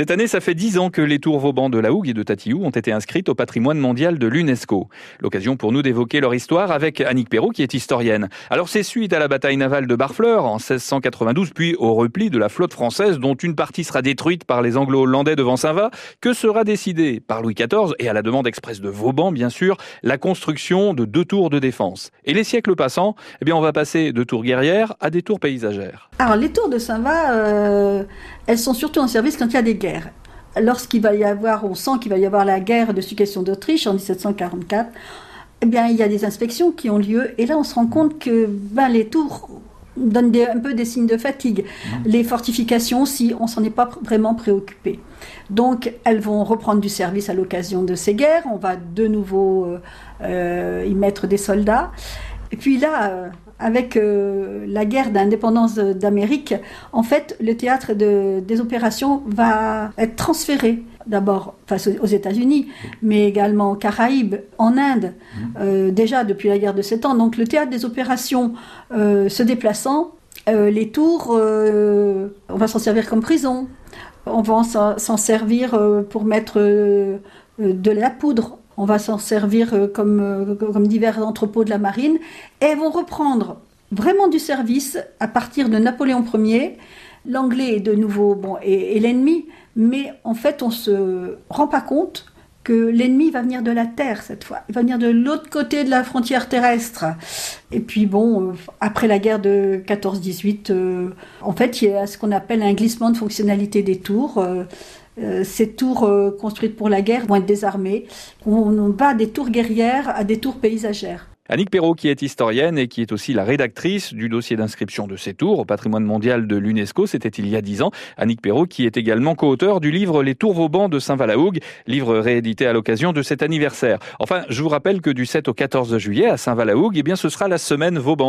Cette année, ça fait dix ans que les tours Vauban de la Hougue et de Tatiou ont été inscrites au patrimoine mondial de l'UNESCO. L'occasion pour nous d'évoquer leur histoire avec Annick Perrault, qui est historienne. Alors, c'est suite à la bataille navale de Barfleur en 1692, puis au repli de la flotte française, dont une partie sera détruite par les Anglo-Hollandais devant Saint-Va, que sera décidé par Louis XIV, et à la demande expresse de Vauban, bien sûr, la construction de deux tours de défense? Et les siècles passant, eh bien, on va passer de tours guerrières à des tours paysagères. Alors, les tours de Saint-Va, euh, elles sont surtout en service quand il y a des guerres. Lorsqu'il va y avoir, on sent qu'il va y avoir la guerre de succession d'Autriche en 1744, eh bien, il y a des inspections qui ont lieu, et là, on se rend compte que ben, les tours donnent un peu des signes de fatigue. Mmh. Les fortifications aussi, on s'en est pas vraiment préoccupé. Donc, elles vont reprendre du service à l'occasion de ces guerres. On va de nouveau euh, euh y mettre des soldats. Et puis là, euh, avec euh, la guerre d'indépendance d'Amérique, en fait, le théâtre de, des opérations va être transféré d'abord face aux États-Unis, mais également aux Caraïbes, en Inde, euh, déjà depuis la guerre de Sept Ans. Donc le théâtre des opérations euh, se déplaçant, les tours, on va s'en servir comme prison, on va s'en servir pour mettre de la poudre on va s'en servir euh, comme, euh, comme divers entrepôts de la marine, et vont reprendre vraiment du service à partir de Napoléon Ier. L'anglais est de nouveau bon, et l'ennemi, mais en fait on se rend pas compte que l'ennemi va venir de la terre cette fois. Il va venir de l'autre côté de la frontière terrestre. Et puis bon, euh, après la guerre de 14-18, euh, en fait, il y a ce qu'on appelle un glissement de fonctionnalité des tours. Euh, ces tours euh, construites pour la guerre vont être désarmées. On, va des tours guerrières à des tours paysagères. Annick Perrault, qui est historienne et qui est aussi la rédactrice du dossier d'inscription de ces tours au patrimoine mondial de l'UNESCO, c'était il y a dix ans. Annick Perrault, qui est également co-auteur du livre Les Tours Vauban de Saint-Valahougue, livre réédité à l'occasion de cet anniversaire. Enfin, je vous rappelle que du 7 au 14 juillet à Saint-Valahougue, eh bien, ce sera la semaine Vauban.